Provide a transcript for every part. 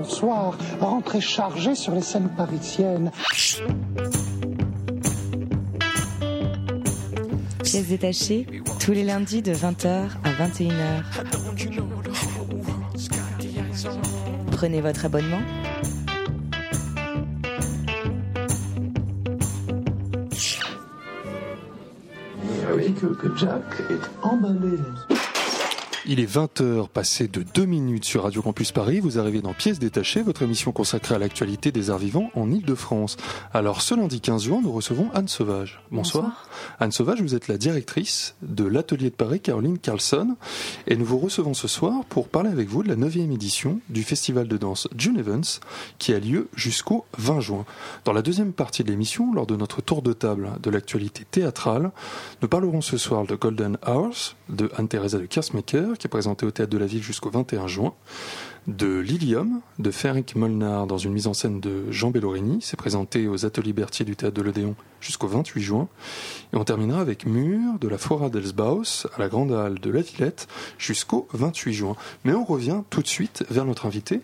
bonsoir, rentrée chargée sur les scènes parisiennes. Pièces détachées, tous les lundis de 20h à 21h. Prenez votre abonnement. Vous voyez que, que Jack est emballé. Il est 20h passé de 2 minutes sur Radio Campus Paris. Vous arrivez dans Pièces détachées, votre émission consacrée à l'actualité des arts vivants en Ile-de-France. Alors ce lundi 15 juin, nous recevons Anne Sauvage. Bonsoir. Anne Sauvage, vous êtes la directrice de l'Atelier de Paris Caroline Carlson et nous vous recevons ce soir pour parler avec vous de la 9e édition du festival de danse June Evans qui a lieu jusqu'au 20 juin. Dans la deuxième partie de l'émission, lors de notre tour de table de l'actualité théâtrale, nous parlerons ce soir de Golden Hours de Anne-Theresa de Kersmaker qui est présenté au Théâtre de la Ville jusqu'au 21 juin, de Lilium, de Ferenc Molnar dans une mise en scène de Jean Bellorini, c'est présenté aux Ateliers Berthier du Théâtre de l'Odéon jusqu'au 28 juin, et on terminera avec Mur de la Fora d'Elsbaus à la Grande Halle de la Villette jusqu'au 28 juin. Mais on revient tout de suite vers notre invité.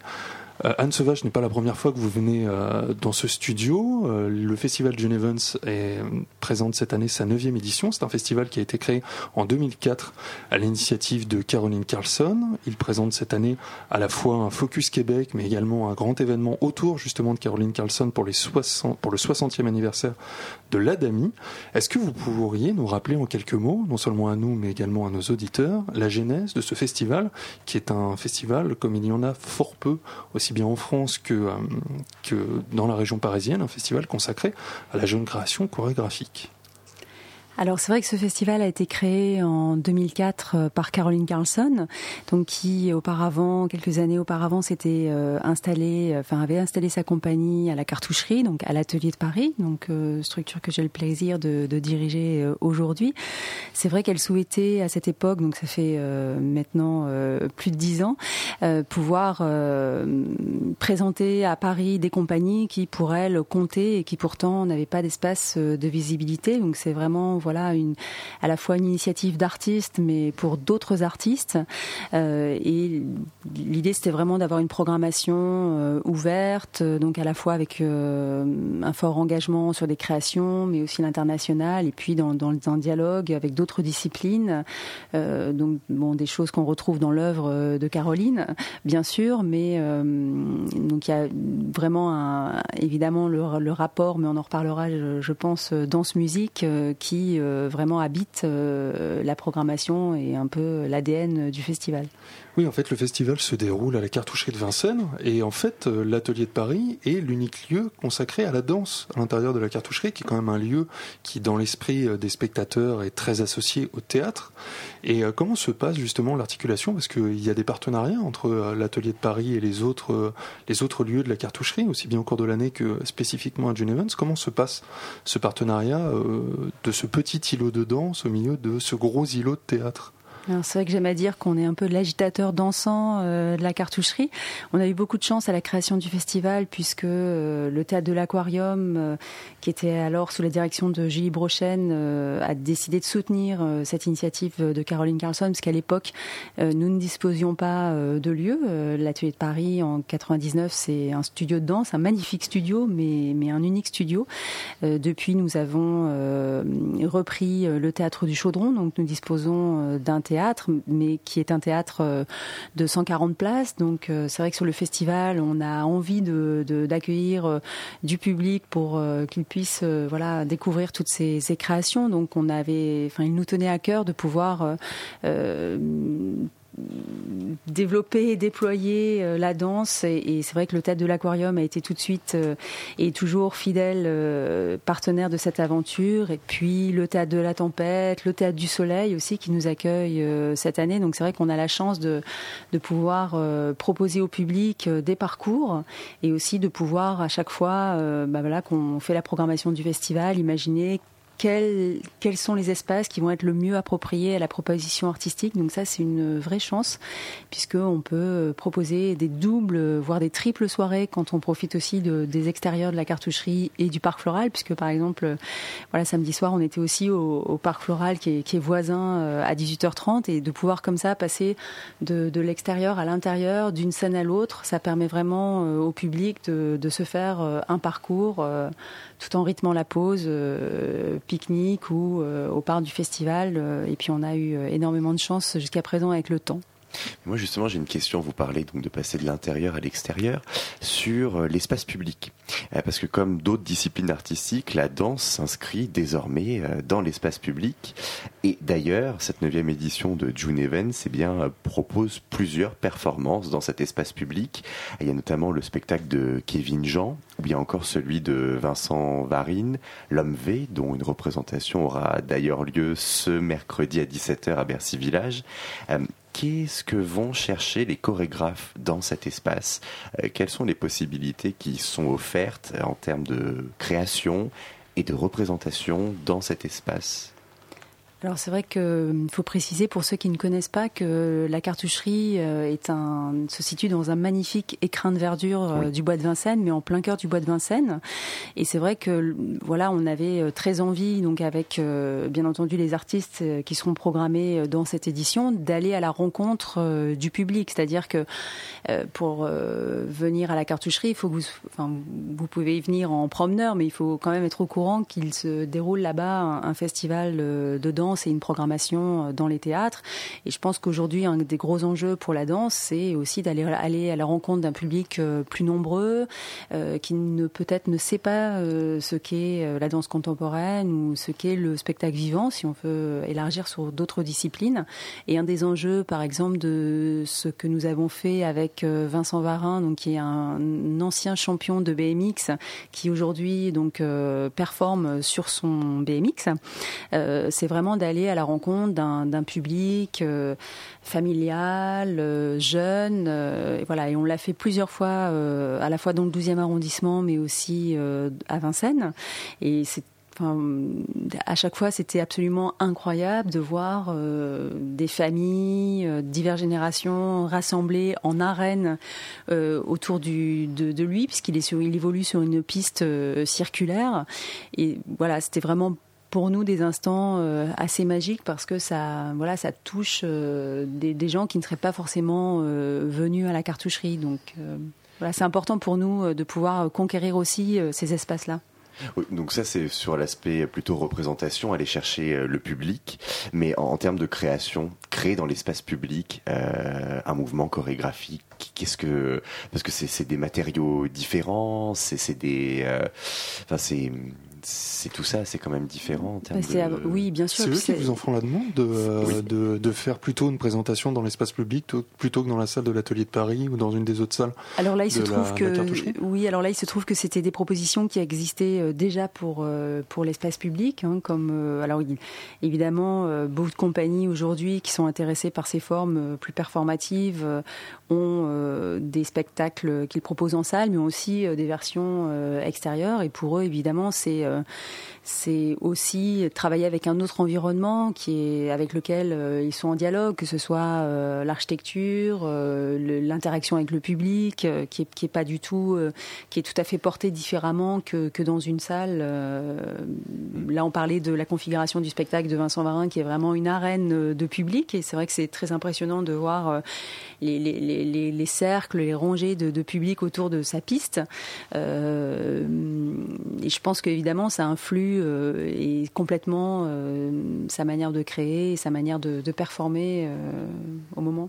Euh, Anne Sauvage n'est pas la première fois que vous venez euh, dans ce studio. Euh, le festival June Evans est, présente cette année sa neuvième édition. C'est un festival qui a été créé en 2004 à l'initiative de Caroline Carlson. Il présente cette année à la fois un Focus Québec, mais également un grand événement autour justement de Caroline Carlson pour, les 60, pour le 60e anniversaire de l'Adami. Est-ce que vous pourriez nous rappeler en quelques mots, non seulement à nous, mais également à nos auditeurs, la genèse de ce festival, qui est un festival comme il y en a fort peu, aussi bien en France que, euh, que dans la région parisienne, un festival consacré à la jeune création chorégraphique alors c'est vrai que ce festival a été créé en 2004 euh, par Caroline Carlson, donc qui auparavant, quelques années auparavant, s'était euh, installé, enfin avait installé sa compagnie à la cartoucherie, donc à l'atelier de Paris, donc euh, structure que j'ai le plaisir de, de diriger aujourd'hui. C'est vrai qu'elle souhaitait à cette époque, donc ça fait maintenant plus de dix ans, pouvoir présenter à Paris des compagnies qui pour elle comptaient et qui pourtant n'avaient pas d'espace de visibilité. Donc c'est vraiment voilà une à la fois une initiative d'artistes, mais pour d'autres artistes. Euh, et l'idée c'était vraiment d'avoir une programmation euh, ouverte, donc à la fois avec euh, un fort engagement sur des créations, mais aussi l'international, et puis dans, dans un dialogue avec d'autres disciplines. donc bon, des choses qu'on retrouve dans l'œuvre de Caroline, bien sûr, mais donc il y a vraiment évidemment le, le, rapport, mais on en reparlera, je, je pense, danse-musique qui euh, vraiment habite euh, la programmation et un peu l'ADN du festival. Oui, en fait, le festival se déroule à la cartoucherie de Vincennes et en fait, euh, l'atelier de Paris est l'unique lieu consacré à la danse à l'intérieur de la cartoucherie, qui est quand même un lieu qui, dans l'esprit des spectateurs, est très associé au théâtre. Et comment se passe justement l'articulation? Parce qu'il y a des partenariats entre l'atelier de Paris et les autres, les autres lieux de la cartoucherie, aussi bien au cours de l'année que spécifiquement à June Evans. Comment se passe ce partenariat de ce petit îlot de danse au milieu de ce gros îlot de théâtre? C'est vrai que j'aime à dire qu'on est un peu l'agitateur dansant euh, de la cartoucherie. On a eu beaucoup de chance à la création du festival puisque euh, le théâtre de l'Aquarium, euh, qui était alors sous la direction de Julie Brochen, a décidé de soutenir cette initiative de Caroline Carlson puisqu'à l'époque nous ne disposions pas de lieu. L'atelier de Paris en 99, c'est un studio de danse, un magnifique studio, mais un unique studio. depuis, nous avons repris le théâtre du Chaudron, donc nous disposons d'un théâtre mais qui est un théâtre euh, de 140 places. Donc euh, c'est vrai que sur le festival, on a envie de, d'accueillir euh, du public pour qu'il puisse voilà découvrir toutes ces, ces, créations. Donc on avait, enfin, il nous tenait à cœur de pouvoir développer et déployer euh, la danse. Et, c'est vrai que le théâtre de l'aquarium a été tout de suite euh, et toujours fidèle euh, partenaire de cette aventure. Et puis le théâtre de la tempête, le théâtre du soleil aussi qui nous accueille cette année. Donc c'est vrai qu'on a la chance de, de pouvoir proposer au public des parcours et aussi de pouvoir à chaque fois bah qu'on fait la programmation du festival imaginer quels, sont les espaces qui vont être le mieux appropriés à la proposition artistique. Donc ça, c'est une vraie chance, puisqu'on peut proposer des doubles, voire des triples soirées quand on profite aussi de, des extérieurs de la cartoucherie et du parc floral, puisque par exemple, voilà, samedi soir, on était aussi au, parc floral qui est, voisin euh, à 18h30 et de pouvoir comme ça passer de, l'extérieur à l'intérieur, d'une scène à l'autre, ça permet vraiment euh, au public de, de se faire euh, un parcours tout en rythmant la pause, pique-nique ou au parc du festival. et puis on a eu énormément de chance jusqu'à présent avec le temps. Moi justement j'ai une question, vous parlez donc de passer de l'intérieur à l'extérieur sur euh, l'espace public. Euh, parce que comme d'autres disciplines artistiques, la danse s'inscrit désormais euh, dans l'espace public. Et d'ailleurs, cette neuvième édition de June Events eh bien, propose plusieurs performances dans cet espace public. Il y a notamment le spectacle de Kevin Jean, ou bien encore celui de Vincent Varine, L'Homme V, dont une représentation aura d'ailleurs lieu ce mercredi à 17h à Bercy Village qu'est-ce que vont chercher les chorégraphes dans cet espace? Euh, Quelles sont les possibilités qui sont offertes en termes de création et de représentation dans cet espace? Alors c'est vrai qu'il euh, faut préciser pour ceux qui ne connaissent pas que la cartoucherie euh, est un, se situe dans un magnifique écrin de verdure euh, du bois de Vincennes, mais en plein cœur du bois de Vincennes. Et c'est vrai que voilà, on avait très envie, donc avec bien entendu les artistes qui seront programmés dans cette édition, d'aller à la rencontre du public. C'est-à-dire que pour venir à la cartoucherie, il faut que vous, enfin, vous pouvez y venir en promeneur, mais il faut quand même être au courant qu'il se déroule là-bas un, un festival de danse c'est une programmation euh, dans les théâtres. Et je pense qu'aujourd'hui, un des gros enjeux pour la danse, c'est aussi d'aller aller à la rencontre d'un public euh, plus nombreux, euh, qui ne peut-être ne sait pas ce qu'est la danse contemporaine ou ce qu'est le spectacle vivant, si on veut élargir sur d'autres disciplines. Et un des enjeux, par exemple, de ce que nous avons fait avec Vincent Varin, donc qui est un ancien champion de BMX, qui aujourd'hui donc performe sur son BMX, c'est vraiment d'aller à la rencontre d'un public euh, familial, euh, jeune. Euh, et voilà, et on l'a fait plusieurs fois, à la fois dans le 12e arrondissement, mais aussi à Vincennes. Et à chaque fois, c'était absolument incroyable de voir des familles, diverses générations rassemblées en arène autour de, lui, puisqu'il évolue sur une piste circulaire. Et voilà, c'était vraiment pour nous des instants euh, assez magiques parce que ça, voilà, ça touche euh, des, gens qui ne seraient pas forcément euh, venus à la cartoucherie. Donc voilà, c'est important pour nous de pouvoir conquérir aussi ces espaces-là. donc ça c'est sur l'aspect plutôt représentation, aller chercher le public, mais en, termes de création, créer dans l'espace public un mouvement chorégraphique, qu'est-ce que parce que c'est des matériaux différents, c'est des, enfin c'est c'est tout ça, c'est quand même différent. En termes bah, de... Oui, bien sûr. C'est eux qui vous en font la demande de, de, de, faire plutôt une présentation dans l'espace public plutôt que dans la salle de l'atelier de Paris ou dans une des autres salles. Alors là, il se trouve que oui, alors là, il se trouve que c'était des propositions qui existaient euh, déjà pour euh, pour l'espace public, hein, comme euh, alors évidemment beaucoup de compagnies aujourd'hui qui sont intéressées par ces formes plus performatives ont des spectacles qu'ils proposent en salle, mais ont aussi des versions extérieures. Et pour eux, évidemment, c'est c'est aussi travailler avec un autre environnement qui est avec lequel euh, ils sont en dialogue, que ce soit euh, l'architecture, l'interaction avec le public, qui est, pas du tout, qui est tout à fait porté différemment que, que dans une salle. là, on parlait de la configuration du spectacle de Vincent Varin, qui est vraiment une arène de public, et c'est vrai que c'est très impressionnant de voir les, les, les, les, cercles, les rangées de, de, public autour de sa piste. et je pense qu'évidemment ça influe euh, et complètement euh, sa manière de créer sa manière de, performer euh, au moment.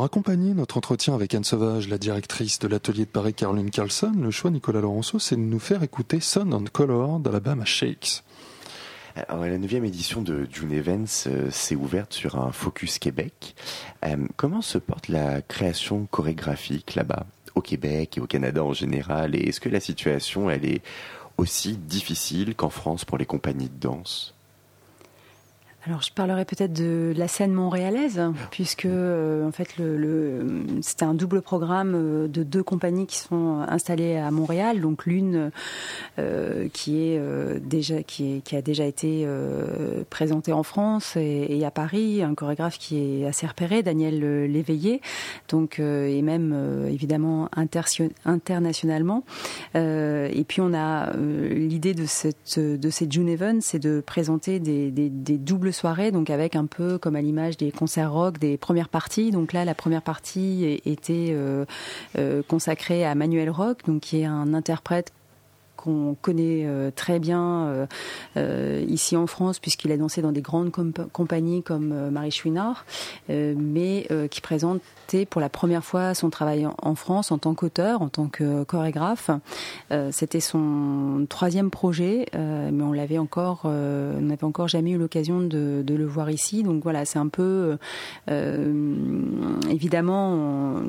Pour accompagner notre entretien avec Anne Sauvage, la directrice de l'atelier de Paris Caroline Carlson, le choix Nicolas Laurenceau, c'est de nous faire écouter Sun and Color d'Alabama Shakes. La neuvième édition de June Events euh, s'est ouverte sur un focus Québec. Euh, comment se porte la création chorégraphique là-bas, au Québec et au Canada en général? Et est-ce que la situation, elle est aussi difficile qu'en France pour les compagnies de danse? Alors, je parlerai peut-être de la scène montréalaise, puisque euh, en fait, le, le c'était un double programme euh, de deux compagnies qui sont installées à Montréal. Donc, l'une euh, qui est euh, déjà qui, a déjà été présentée en France et, à Paris, un chorégraphe qui est assez repéré, Daniel Léveillé, donc et même évidemment internationalement. et puis, on a l'idée de cette de ces June Events, c'est de présenter des doubles soirée, donc avec un peu comme à l'image des concerts rock, des premières parties. Donc là, la première partie était euh, euh, consacrée à Manuel Rock, donc qui est un interprète qu'on connaît euh, très bien euh, euh, ici en France, puisqu'il a dansé dans des grandes compagnies comme Marie Chouinard, mais qui présentait pour la première fois son travail en, France en tant qu'auteur, en tant que chorégraphe. C'était son troisième projet, mais on l'avait encore, on n'avait encore jamais eu l'occasion de, le voir ici. Donc voilà, c'est un peu évidemment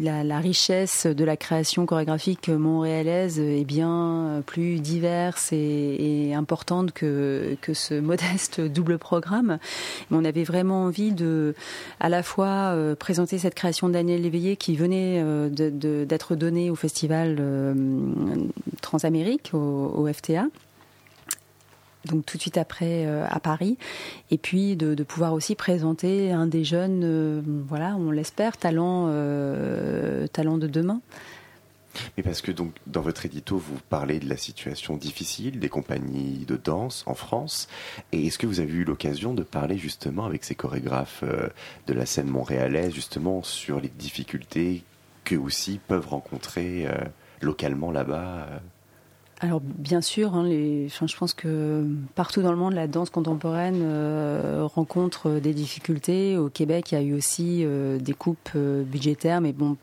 la, la richesse de la création chorégraphique montréalaise est bien plus diverse et, et importante que, que ce modeste double programme. On avait vraiment envie de, à la fois euh, présenter cette création de Daniel Léveillé qui venait euh, d'être donnée au festival euh, Transamérique, au, FTA donc tout de suite après à Paris, et puis de, de, pouvoir aussi présenter un des jeunes, voilà, on l'espère, talent, talent de demain. Mais parce que donc dans votre édito, vous parlez de la situation difficile des compagnies de danse en France. Et est-ce que vous avez eu l'occasion de parler justement avec ces chorégraphes euh, de la scène montréalaise, justement sur les difficultés que aussi peuvent rencontrer euh, localement là-bas euh alors bien sûr, hein, les, enfin, je pense que partout dans le monde, la danse contemporaine euh, rencontre des difficultés. Au Québec, il y a eu aussi euh, des coupes euh, budgétaires, mais bon,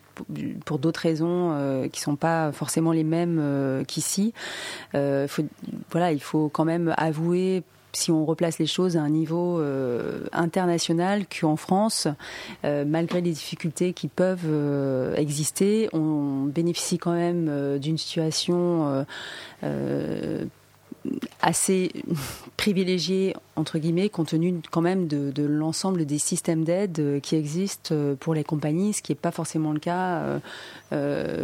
pour d'autres raisons euh, qui sont pas forcément les mêmes euh, qu'ici. voilà, il faut quand même avouer si on replace les choses à un niveau euh, international qu'en France, euh, malgré les difficultés qui peuvent euh, exister, on bénéficie quand même d'une situation assez privilégiée entre guillemets compte tenu quand même de, l'ensemble des systèmes d'aide qui existent pour les compagnies, ce qui n'est pas forcément le cas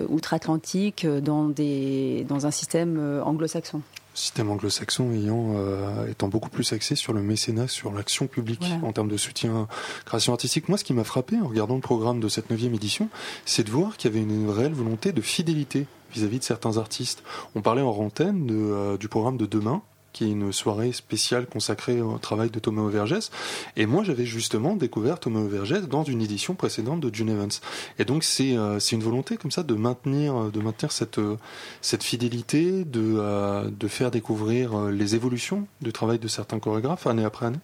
outre-Atlantique dans un système anglo-saxon système anglo-saxon ayant euh, étant beaucoup plus axé sur le mécénat, sur l'action publique en termes de soutien création artistique. Moi, ce qui m'a frappé en regardant le programme de cette neuvième édition, c'est de voir qu'il y avait une réelle volonté de fidélité vis-à-vis -vis de certains artistes. On parlait en rantaine de, euh, du programme de demain, qui est une soirée spéciale consacrée au travail de Thomas Overgès. Et moi, j'avais justement découvert Thomas Overgès dans une édition précédente de June Evans. Et donc, c'est euh, une volonté comme ça de maintenir, de maintenir cette, euh, cette fidélité, de, euh, de faire découvrir euh, les évolutions du travail de certains chorégraphes année après année.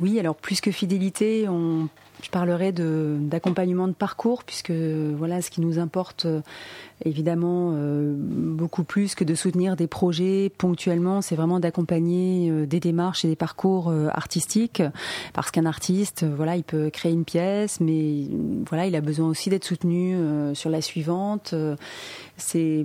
Oui, alors plus que fidélité, on je parlerai d'accompagnement de, parcours, puisque voilà, ce qui nous importe évidemment euh, beaucoup plus que de soutenir des projets ponctuellement, c'est vraiment d'accompagner euh, des démarches et des parcours euh, artistiques parce qu'un artiste voilà, il peut créer une pièce mais voilà, il a besoin aussi d'être soutenu sur la suivante. C'est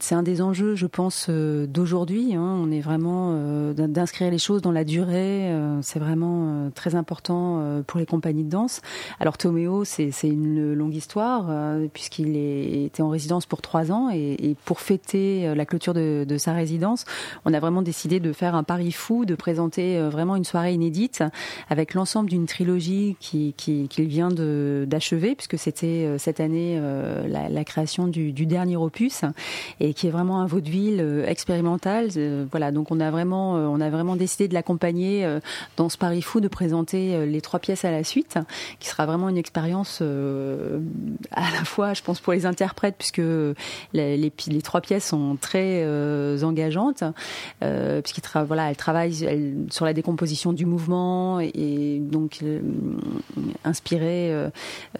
c'est un des enjeux je pense d'aujourd'hui, hein. on est vraiment d'inscrire les choses dans la durée, c'est vraiment très important pour les compagnies de danse. Alors Toméo, c'est une longue histoire puisqu'il était en résidence pour trois ans et, pour fêter euh, la clôture de, sa résidence, on a vraiment décidé de faire un pari fou, de présenter euh, vraiment une soirée inédite avec l'ensemble d'une trilogie qu'il qui, vient d'achever puisque c'était euh, cette année la, création du, dernier opus et qui est vraiment un vaudeville expérimental. Voilà, donc on a vraiment, on a vraiment décidé de l'accompagner dans ce pari fou de présenter les trois pièces à la suite, qui sera vraiment une expérience à la fois, je pense, pour les interprètes puisque les, les, trois pièces sont très euh, engageantes, euh, puisqu'elle voilà, elle travaille sur la décomposition du mouvement et, donc euh, inspirée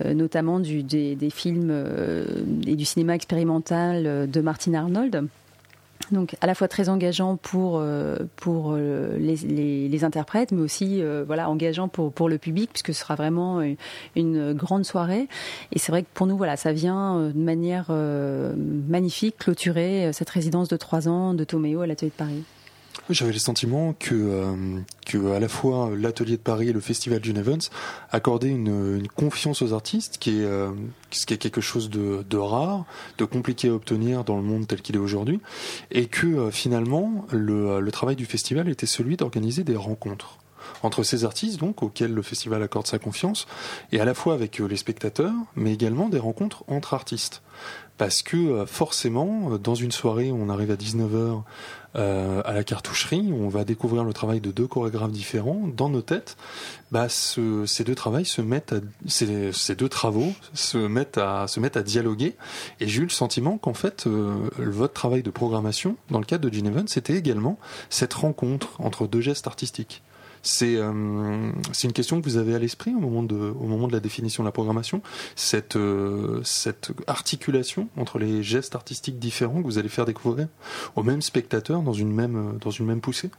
notamment des, des films et du cinéma expérimental de Martin Arnold donc à la fois très engageant pour euh, pour euh, les, interprètes, mais aussi euh, voilà engageant pour pour le public puisque ce sera vraiment une, grande soirée. Et c'est vrai que pour nous voilà ça vient de manière magnifique clôturer cette résidence de trois ans de Toméo à l'atelier de Paris. J'avais le sentiment que, euh, que à la fois l'atelier de Paris et le festival June Evans accordaient une, une confiance aux artistes qui est, euh, ce qui est quelque chose de, de, rare, de compliqué à obtenir dans le monde tel qu'il est aujourd'hui, et que euh, finalement le, le travail du festival était celui d'organiser des rencontres entre ces artistes donc auxquels le festival accorde sa confiance et à la fois avec les spectateurs mais également des rencontres entre artistes. Parce que forcément dans une soirée on arrive à 19h euh, à la cartoucherie, on va découvrir le travail de deux chorégraphes différents dans nos têtes. Bah, ce, ces deux travails se mettent, à, ces, deux travaux se mettent à se mettent à dialoguer. Et j'ai eu le sentiment qu'en fait, euh, votre travail de programmation dans le cadre de Gene c'était également cette rencontre entre deux gestes artistiques. C'est euh, c'est une question que vous avez à l'esprit au moment de la définition de la programmation, cette euh, cette articulation entre les gestes artistiques différents que vous allez faire découvrir au même spectateur dans une même dans une même poussée?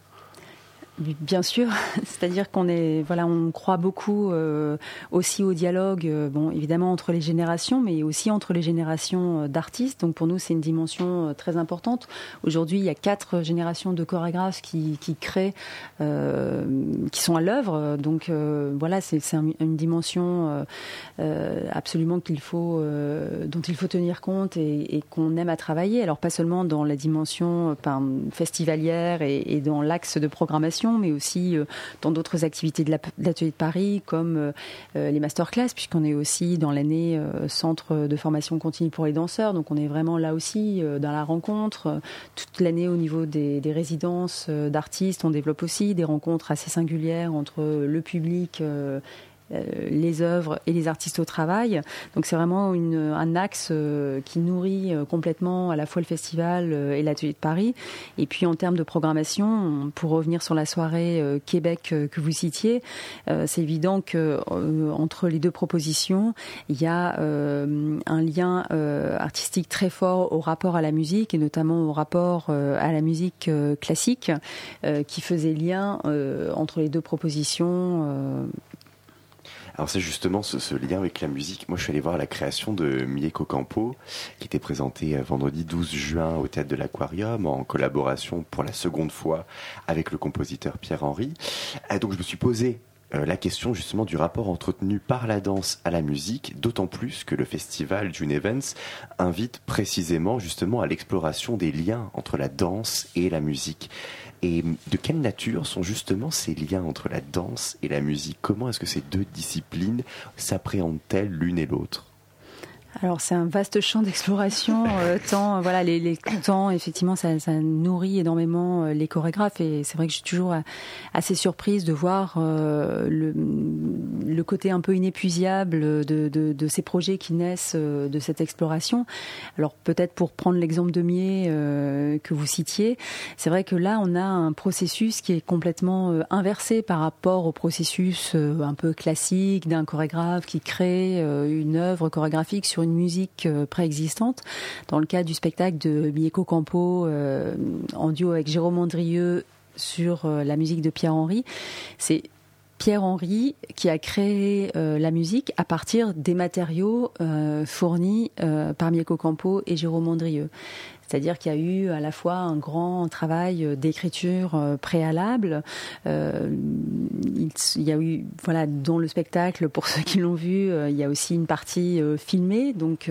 Bien sûr, c'est-à-dire qu'on est, voilà, on croit beaucoup euh, aussi au dialogue, euh, bon, évidemment entre les générations, mais aussi entre les générations euh, d'artistes. Donc pour nous, c'est une dimension très importante. Aujourd'hui, il y a quatre générations de chorégraphes qui, créent, qui sont à l'œuvre. Donc voilà, c'est une dimension absolument qu'il faut, dont il faut tenir compte et, qu'on aime à travailler. Alors pas seulement dans la dimension festivalière et dans l'axe de programmation mais aussi euh, dans d'autres activités de l'atelier de Paris, comme euh, euh, les masterclass, puisqu'on est aussi dans l'année centre de formation continue pour les danseurs. Donc on est vraiment là aussi dans la rencontre. Toute l'année au niveau des, des résidences d'artistes, on développe aussi des rencontres assez singulières entre le public les œuvres et les artistes au travail. Donc c'est vraiment une, un axe euh, qui nourrit euh, complètement à la fois le festival et l'atelier de Paris. Et puis en termes de programmation, pour revenir sur la soirée Québec que vous citiez, c'est évident que entre les deux propositions, il y a un lien artistique très fort au rapport à la musique et notamment au rapport à la musique classique qui faisait lien entre les deux propositions alors c'est justement ce, lien avec la musique. Moi, je suis allé voir la création de Mieko Campo, qui était présentée euh, vendredi 12 juin au Théâtre de l'Aquarium, en collaboration pour la seconde fois avec le compositeur Pierre-Henri. Euh, donc je me suis posé euh, la question justement du rapport entretenu par la danse à la musique, d'autant plus que le festival June Events invite précisément justement à l'exploration des liens entre la danse et la musique. Et de quelle nature sont justement ces liens entre la danse et la musique? Comment est-ce que ces deux disciplines s'appréhendent-elles l'une et l'autre? Alors c'est un vaste champ d'exploration. Euh, tant voilà les, temps effectivement ça, nourrit énormément euh, les chorégraphes et c'est vrai que je suis toujours euh, assez surprise de voir euh, le, côté un peu inépuisable de, ces projets qui naissent de cette exploration. Alors peut-être pour prendre l'exemple de Mier euh, que vous citiez, c'est vrai que là on a un processus qui est complètement inversé par rapport au processus un peu classique d'un chorégraphe qui crée une œuvre chorégraphique sur une musique euh, préexistante. Dans le cas du spectacle de Mieko Campo euh, en duo avec Jérôme Andrieux sur euh, la musique de Pierre-Henri, c'est Pierre-Henri qui a créé la musique à partir des matériaux fournis par Mieko Campo et Jérôme Andrieux. C'est-à-dire qu'il y a eu à la fois un grand travail euh, d'écriture euh, préalable. Euh, il y a eu, voilà, dans le spectacle, pour ceux qui l'ont vu, il y a aussi une partie filmée, donc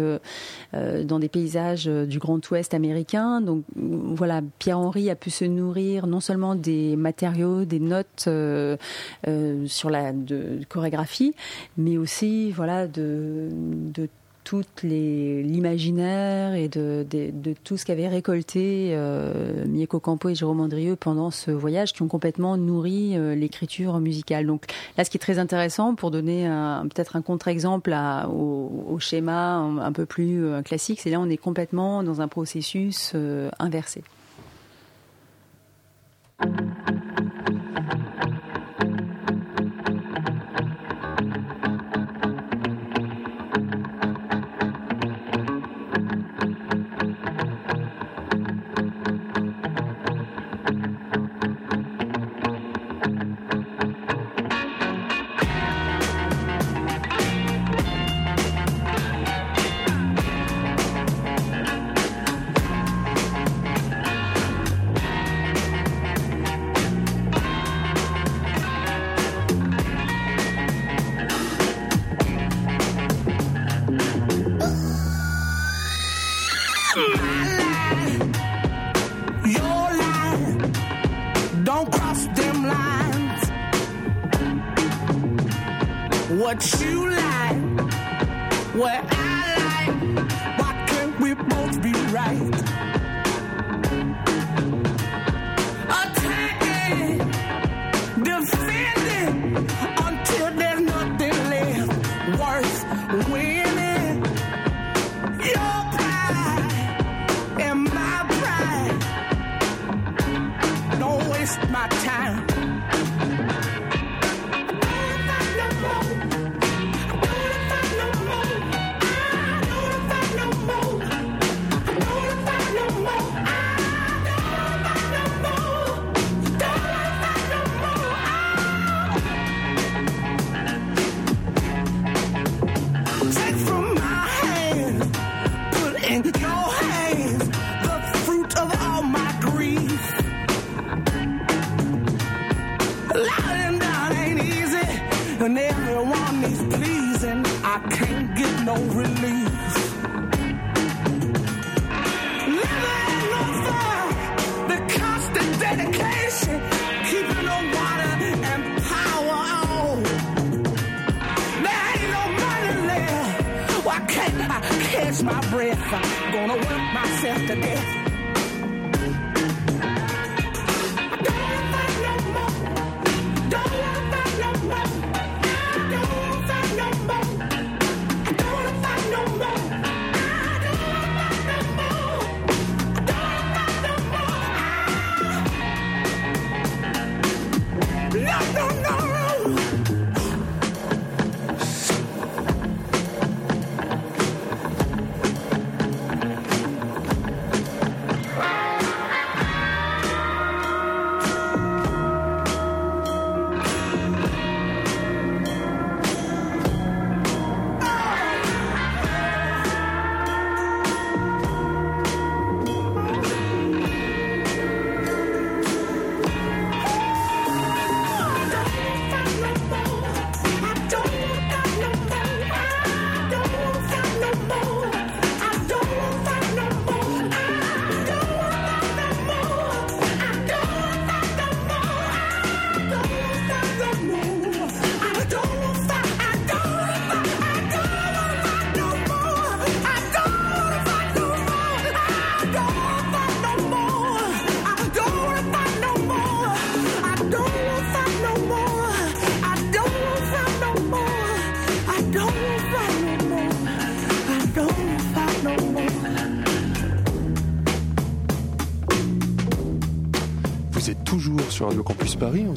dans des paysages du Grand Ouest américain. Donc voilà, Pierre-Henri a pu se nourrir non seulement des matériaux, des notes sur la de, chorégraphie, mais aussi voilà de, de tout l'imaginaire et de, tout ce qu'avait récolté euh, Mieko Campo et Jérôme Andrieux pendant ce voyage qui ont complètement nourri euh, l'écriture musicale. Donc là, ce qui est très intéressant pour donner peut-être un contre-exemple au, schéma un, peu plus euh, classique, c'est là on est complètement dans un processus inversé.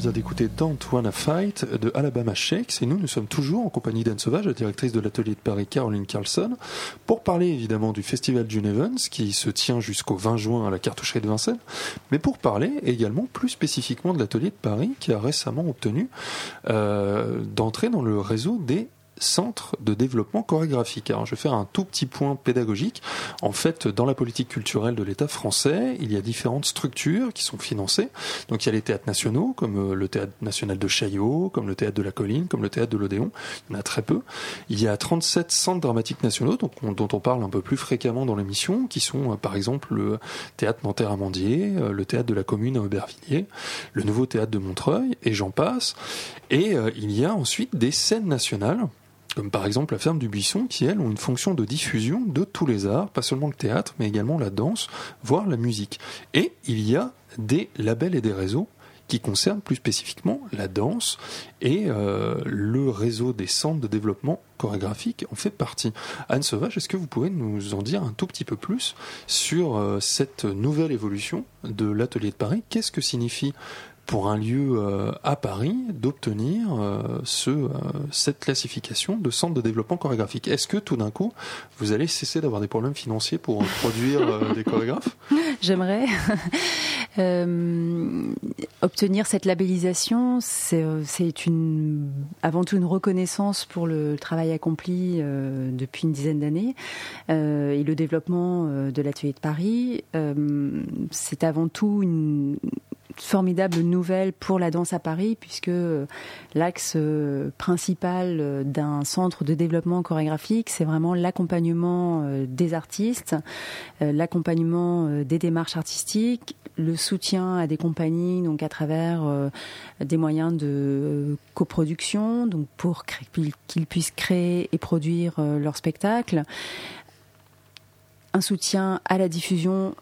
Vient d'écouter Don't Wanna Fight de Alabama Shakes. Et nous, nous sommes toujours en compagnie d'Anne Sauvage, la directrice de l'atelier de Paris, Caroline Carlson, pour parler évidemment du festival June Evans qui se tient jusqu'au 20 juin à la cartoucherie de Vincennes, mais pour parler également plus spécifiquement de l'atelier de Paris qui a récemment obtenu euh, d'entrer dans le réseau des centre de développement chorégraphique. Alors je vais faire un tout petit point pédagogique. En fait, dans la politique culturelle de l'État français, il y a différentes structures qui sont financées. Donc il y a les théâtres nationaux, comme euh, le théâtre national de Chaillot, comme le théâtre de la Colline, comme le théâtre de l'Odéon. Il y en a très peu. Il y a 37 centres dramatiques nationaux, dont on parle un peu plus fréquemment dans l'émission, qui sont euh, par exemple le théâtre Nanterre-Amandier, euh, le théâtre de la Commune à Aubervilliers, le nouveau théâtre de Montreuil, et j'en passe. Et il y a ensuite des scènes nationales comme par exemple la ferme du Buisson, qui elles ont une fonction de diffusion de tous les arts, pas seulement le théâtre, mais également la danse, voire la musique. Et il y a des labels et des réseaux qui concernent plus spécifiquement la danse et euh, le réseau des centres de développement chorégraphique en fait partie. Anne Sauvage, est-ce que vous pouvez nous en dire un tout petit peu plus sur euh, cette nouvelle évolution de l'atelier de Paris? Qu'est-ce que signifie pour un lieu euh, à Paris d'obtenir euh, ce, euh, cette classification de centre de développement chorégraphique. Est-ce que tout d'un coup, vous allez cesser d'avoir des problèmes financiers pour produire des chorégraphes? J'aimerais. obtenir cette labellisation, c'est une, avant tout une reconnaissance pour le travail accompli depuis une dizaine d'années et le développement de l'atelier de Paris. c'est avant tout une, formidable nouvelle pour la danse à Paris, puisque euh, l'axe euh, principal euh, d'un centre de développement chorégraphique, c'est vraiment l'accompagnement des artistes, l'accompagnement des démarches artistiques, le soutien à des compagnies, donc à travers des moyens de coproduction, pour qu'ils puissent créer et produire leur spectacle. Un soutien à la diffusion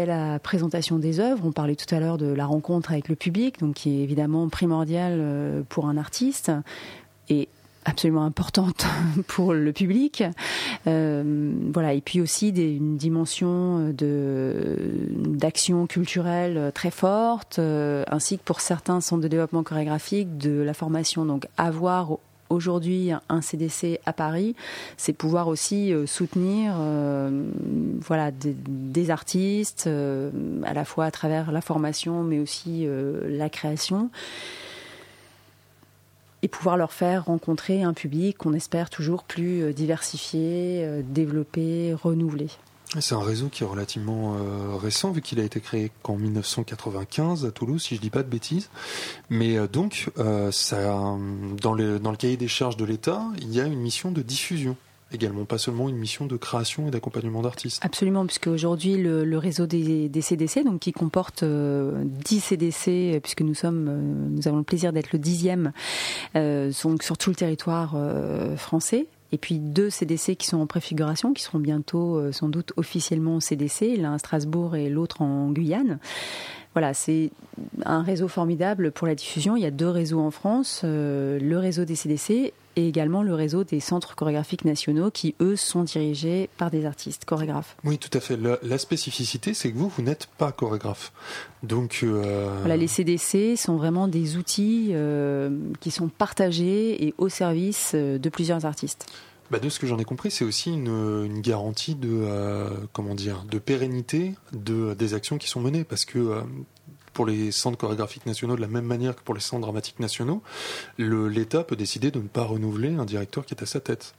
à la présentation des œuvres. On parlait tout à l'heure de la rencontre avec le public, donc qui est évidemment primordiale euh, pour un artiste et absolument importante pour le public. Euh, voilà, et puis aussi une dimension de d'action culturelle très forte, euh, ainsi que pour certains centres de développement chorégraphique de la formation. Donc avoir aujourd'hui un CDC à Paris, c'est pouvoir aussi euh, soutenir euh, des, artistes, euh, à la fois à travers la formation, mais aussi la création et pouvoir leur faire rencontrer un public qu'on espère toujours plus diversifié, développé, renouvelé. C'est un réseau qui est relativement euh, récent, vu qu'il a été créé qu'en 1995 à Toulouse, si je dis pas de bêtises. Mais euh, donc, euh, ça, dans, le, dans le cahier des charges de l'État, il y a une mission de diffusion également, pas seulement une mission de création et d'accompagnement d'artistes. Absolument, puisque aujourd'hui le, réseau des, des, CDC, donc qui comporte 10 CDC, puisque nous sommes, nous avons le plaisir d'être le dixième, sont sur tout le territoire français et puis deux CDC qui sont en préfiguration, qui seront bientôt euh, sans doute officiellement CDC, l'un à Strasbourg et l'autre en Guyane. Voilà, c'est un réseau formidable pour la diffusion. Il y a deux réseaux en France, euh, le réseau des CDC et également le réseau des centres chorégraphiques nationaux qui, eux, sont dirigés par des artistes chorégraphes. Oui, tout à fait. La, spécificité, c'est que vous, vous n'êtes pas chorégraphe. Donc, euh... voilà, les CDC sont vraiment des outils euh, qui sont partagés et au service de plusieurs artistes. Bah de ce que j'en ai compris, c'est aussi une, garantie de euh, comment dire de pérennité de des actions qui sont menées parce que pour les centres chorégraphiques nationaux de la même manière que pour les centres dramatiques nationaux, l'État peut décider de ne pas renouveler un directeur qui est à sa tête.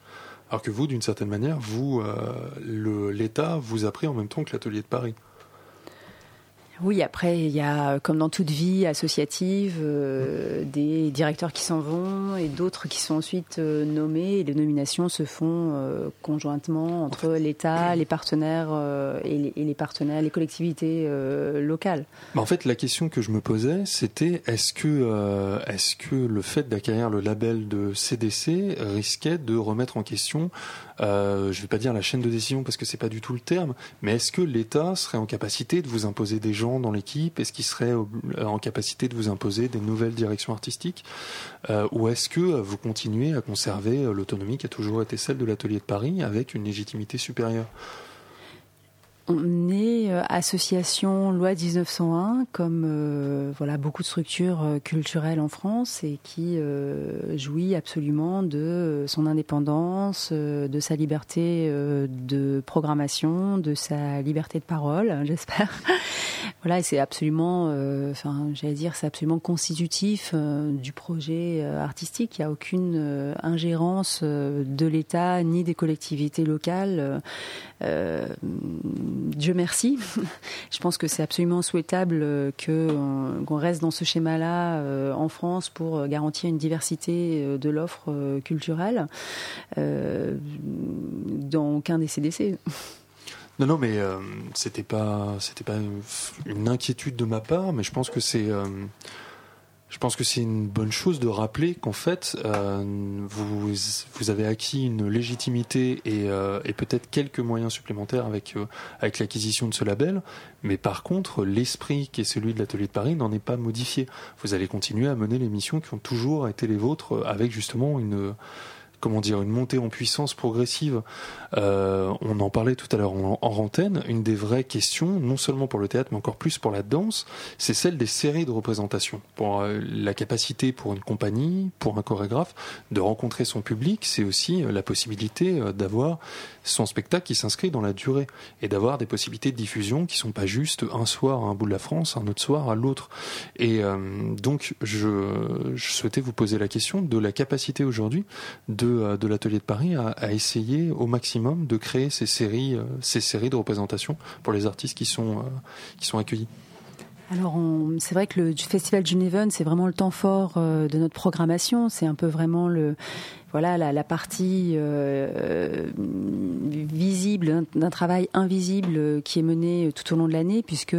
Alors que vous, d'une certaine manière, vous, euh, l'État vous a pris en même temps que l'atelier de Paris. Oui, après, il y a, comme dans toute vie associative, euh, des directeurs qui s'en vont et d'autres qui sont ensuite euh, nommés. Et les nominations se font euh, conjointement entre l'État, les partenaires et les, partenaires, les collectivités locales. en fait, la question que je me posais, c'était est-ce que, est-ce que le fait d'acquérir le label de CDC risquait de remettre en question euh, je ne vais pas dire la chaîne de décision parce que c'est pas du tout le terme, mais est-ce que l'État serait en capacité de vous imposer des gens dans l'équipe? Est-ce qu'il serait en capacité de vous imposer des nouvelles directions artistiques? Euh, Ou est-ce que vous continuez à conserver euh, l'autonomie qui a toujours été celle de l'atelier de Paris avec une légitimité supérieure? On est euh, association loi 1901 comme euh, voilà beaucoup de structures euh, culturelles en France et qui jouit absolument de son indépendance, de sa liberté de programmation, de sa liberté de parole, j'espère. voilà, et c'est absolument, enfin, j'allais dire, c'est absolument constitutif du projet artistique. Il n'y a aucune ingérence de l'État ni des collectivités locales. Dieu merci. Je pense que c'est absolument souhaitable euh, euh, qu'on reste dans ce schéma-là euh, en France pour garantir une diversité de l'offre culturelle dans aucun des CDC. Non, non, mais pas, c'était pas une inquiétude de ma part, mais je pense que c'est, je pense que c'est une bonne chose de rappeler qu'en fait, euh, vous, vous avez acquis une légitimité et, euh, peut-être quelques moyens supplémentaires avec, euh, avec l'acquisition de ce label, mais par contre, l'esprit qui est celui de l'Atelier de Paris n'en est pas modifié. Vous allez continuer à mener les missions qui ont toujours été les vôtres avec justement une comment dire, une montée en puissance progressive. Euh, on en parlait tout à l'heure en, en Une des vraies questions, non seulement pour le théâtre, mais encore plus pour la danse, c'est celle des séries de représentation. Pour euh, la capacité pour une compagnie, pour un chorégraphe, de rencontrer son public, c'est aussi euh, la possibilité d'avoir son spectacle qui s'inscrit dans la durée et d'avoir des possibilités de diffusion qui sont pas juste un soir à un bout de la France, un autre soir à l'autre. Et donc, je souhaitais vous poser la question de la capacité aujourd'hui de euh, de, l'atelier de Paris a, essayé au maximum de créer ces séries, euh, ces séries de représentation pour les artistes qui sont, euh, qui sont accueillis. Alors, c'est vrai que le Festival Geneven, c'est vraiment le temps fort de notre programmation. C'est un peu vraiment le, voilà la, partie euh, visible d'un travail invisible qui est mené tout au long de l'année, puisque,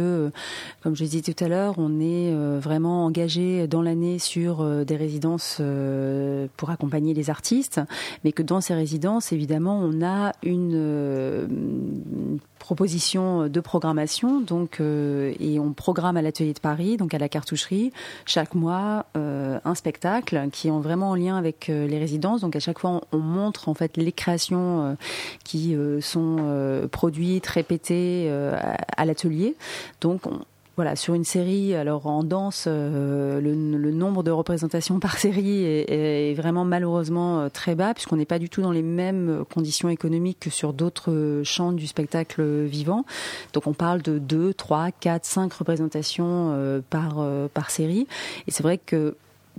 comme je disais tout à l'heure, on est euh, vraiment engagé dans l'année sur euh, des résidences pour accompagner les artistes, mais que dans ces résidences, évidemment, on a une proposition de programmation, donc et on programme à l'atelier de Paris, donc à la cartoucherie, chaque mois un spectacle qui est vraiment en lien avec les résidences. Donc à chaque fois, on, montre en fait les créations euh, qui euh, sont euh, produites, répétées à, l'atelier. Donc voilà, sur une série, alors en danse, le, nombre de représentations par série est, vraiment malheureusement très bas, puisqu'on n'est pas du tout dans les mêmes conditions économiques que sur d'autres champs du spectacle vivant. Donc on parle de 2, 3, 4, 5 représentations par, par série. Et c'est vrai que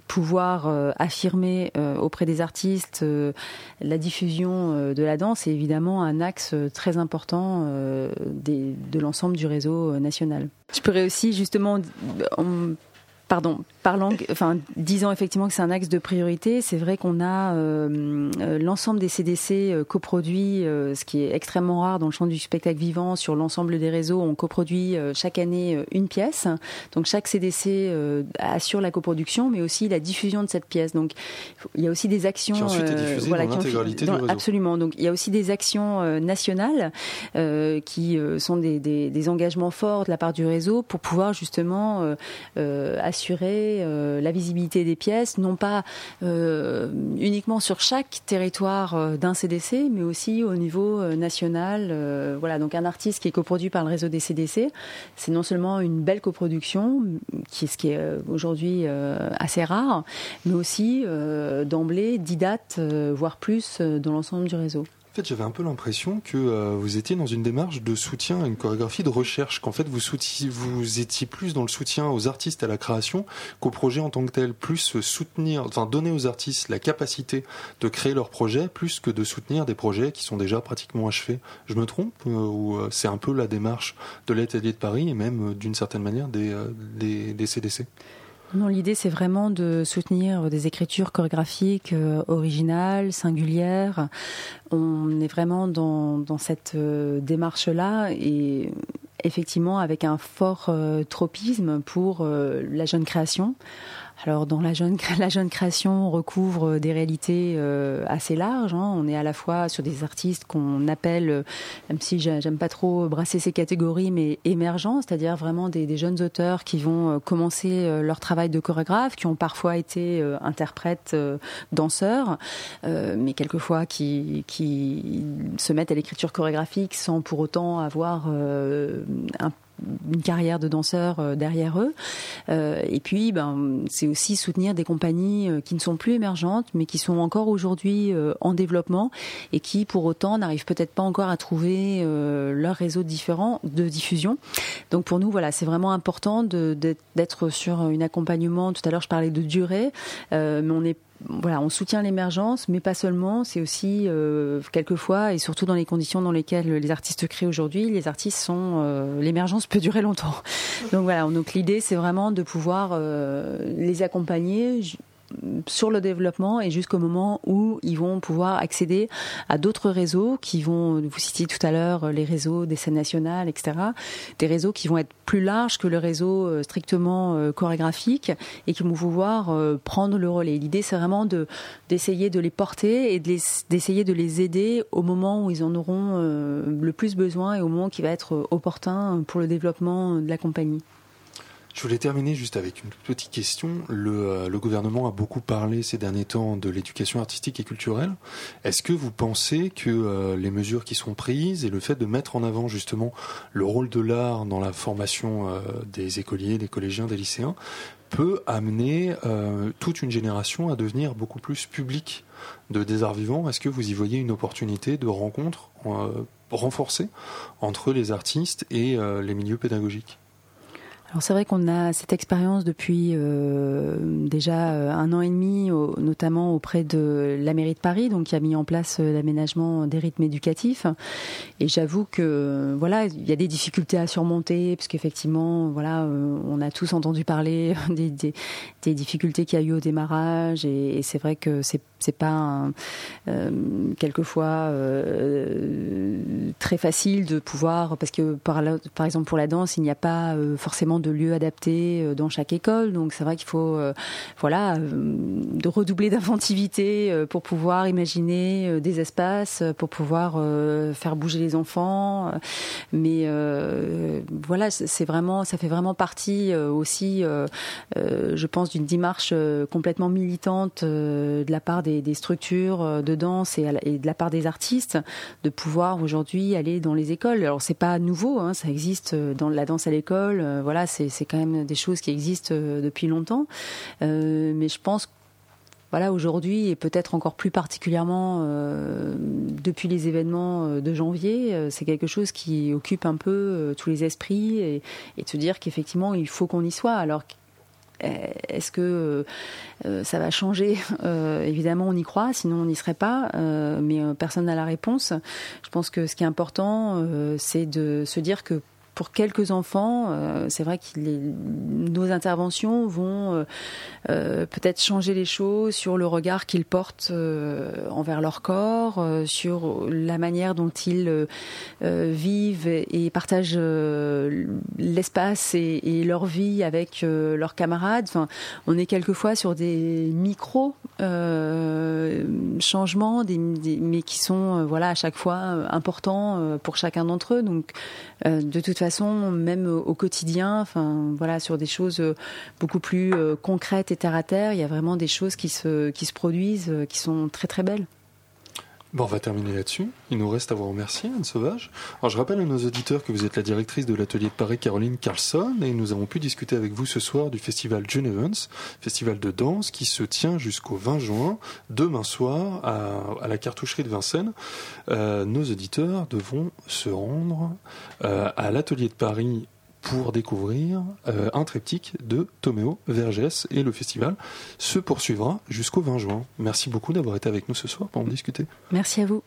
pouvoir euh, affirmer euh, auprès des artistes euh, la diffusion de la danse est évidemment un axe très important de l'ensemble du réseau national. Je pourrais aussi justement pardon, parlant, enfin, disant effectivement que c'est un axe de priorité, c'est vrai qu'on a euh, euh, l'ensemble des CDC euh, coproduits, ce qui est extrêmement rare dans le champ du spectacle vivant. Sur l'ensemble des réseaux, on coproduit chaque année une pièce. Donc chaque CDC assure la coproduction, mais aussi la diffusion de cette pièce. Donc il y a aussi des actions. Qui ensuite est diffusée dans l'intégralité du réseau. Absolument. Donc il y a aussi des actions nationales qui sont des, des, des, engagements forts de la part du réseau pour pouvoir justement assurer assurer euh, la visibilité des pièces, non pas euh, uniquement sur chaque territoire euh, d'un CDC, mais aussi au niveau national. voilà, donc un artiste qui est coproduit par le réseau des CDC, c'est non seulement une belle coproduction, qui est ce qui est aujourd'hui assez rare, mais aussi d'emblée 10 dates, voire plus, dans l'ensemble du réseau fait, j'avais un peu l'impression que euh, vous étiez dans une démarche de soutien à une chorégraphie de recherche, qu'en fait vous, vous étiez plus dans le soutien aux artistes à la création qu'au projet en tant que tel, plus soutenir, enfin donner aux artistes la capacité de créer leurs projets, plus que de soutenir des projets qui sont déjà pratiquement achevés. Je me trompe euh, ou euh, c'est un peu la démarche de l'Atelier de Paris et même d'une certaine manière des CDC l'idée c'est vraiment de soutenir des écritures chorégraphiques euh, originales, singulières. On est vraiment dans, dans cette euh, démarche-là et effectivement avec un fort euh, tropisme pour la jeune création. Alors dans la jeune, la jeune création, on recouvre des réalités euh, assez larges. Hein. On est à la fois sur des artistes qu'on appelle, euh, même si j'aime pas trop brasser ces catégories, mais émergents, c'est-à-dire vraiment des, jeunes auteurs qui vont euh, commencer leur travail de chorégraphe, qui ont parfois été interprètes, danseurs, mais quelquefois qui, qui se mettent à l'écriture chorégraphique sans pour autant avoir un une carrière de danseur euh, derrière eux. Euh, et puis, ben, c'est aussi soutenir des compagnies euh, qui ne sont plus émergentes, mais qui sont encore aujourd'hui en développement et qui, pour autant, n'arrivent peut-être pas encore à trouver leur réseau différent de diffusion. Donc, pour nous, voilà, c'est vraiment important d'être sur un accompagnement. Tout à l'heure, je parlais de durée, mais on est voilà, on soutient l'émergence, mais pas seulement. C'est aussi euh, quelquefois, et surtout dans les conditions dans lesquelles les artistes créent aujourd'hui, les artistes sont, euh, l'émergence peut durer longtemps. Donc voilà, donc l'idée c'est vraiment de pouvoir euh, les accompagner sur le développement et jusqu'au moment où ils vont pouvoir accéder à d'autres réseaux qui vont, vous citiez tout à l'heure les réseaux des scènes nationales, etc. Des réseaux qui vont être plus larges que le réseau euh, strictement euh, chorégraphique et qui vont pouvoir euh, prendre le relais. L'idée, c'est vraiment de d'essayer de les porter et d'essayer de, de, les aider au moment où ils en auront le plus besoin et au moment qui va être opportun pour le développement de la compagnie. Je voulais terminer juste avec une petite question. Euh, le, gouvernement a beaucoup parlé ces derniers temps de l'éducation artistique et culturelle. Est-ce que vous pensez que euh, les mesures qui sont prises et le fait de mettre en avant justement le rôle de l'art dans la formation euh, des écoliers, des collégiens, des lycéens peut amener toute une génération à devenir beaucoup plus public de des arts vivants? Est-ce que vous y voyez une opportunité de rencontre renforcée entre les artistes et les milieux pédagogiques? Alors c'est vrai qu'on a cette expérience depuis euh, déjà euh, un an et demi, notamment auprès de la mairie de Paris, donc qui a mis en place euh, l'aménagement des rythmes éducatifs. Et j'avoue que voilà, il y a des difficultés à surmonter, parce qu'effectivement, voilà, on a tous entendu parler des, des, des difficultés qu'il y a eu au démarrage, et c'est vrai que c'est c'est pas euh, quelquefois euh, très facile de pouvoir parce que par, exemple pour la danse il n'y a pas euh, forcément de lieu adapté dans chaque école. Donc c'est vrai qu'il faut voilà redoubler d'inventivité pour pouvoir imaginer des espaces pour pouvoir faire bouger les enfants. Mais voilà c'est vraiment ça fait vraiment partie aussi je pense d'une démarche complètement militante de la part des, structures euh, de danse et, de la part des artistes de pouvoir aujourd'hui aller dans les écoles. Alors c'est pas nouveau, hein, ça existe euh, dans la danse à l'école. Euh, voilà, c'est quand même des choses qui existent depuis longtemps. mais je pense voilà, aujourd'hui et peut-être encore plus particulièrement depuis les événements de janvier, c'est quelque chose qui occupe un peu tous les esprits et, et de se dire qu'effectivement il faut qu'on y soit. Alors est-ce que euh, ça va changer euh, Évidemment, on y croit, sinon on n'y serait pas, mais personne n'a la réponse. Je pense que ce qui est important, c'est de se dire que pour quelques enfants, euh, c'est vrai que nos interventions vont euh, euh, peut-être changer les choses sur le regard qu'ils portent envers leur corps, sur la manière dont ils vivent et partagent l'espace et, leur vie avec leurs camarades. Enfin, on est quelquefois sur des micros changements, mais qui sont voilà à chaque fois importants pour chacun d'entre eux. Donc, de toute façon façon, même au quotidien, voilà, sur des choses euh, beaucoup plus euh, concrètes et terre à terre, il y a vraiment des choses qui se qui se produisent, euh, qui sont très très belles. Bon, on va terminer là-dessus. Il nous reste à vous remercier, Anne Sauvage. Alors, je rappelle à nos auditeurs que vous êtes la directrice de l'atelier de Paris, Caroline Carlson, et nous avons pu discuter avec vous ce soir du festival June Events, festival de danse qui se tient jusqu'au 20 juin, demain soir, à, la cartoucherie de Vincennes. Euh, nos auditeurs devront se rendre euh, à l'atelier de Paris pour découvrir euh, un triptyque de Toméo Vergès et le festival se poursuivra jusqu'au 20 juin. Merci beaucoup d'avoir été avec nous ce soir pour en discuter. Merci à vous.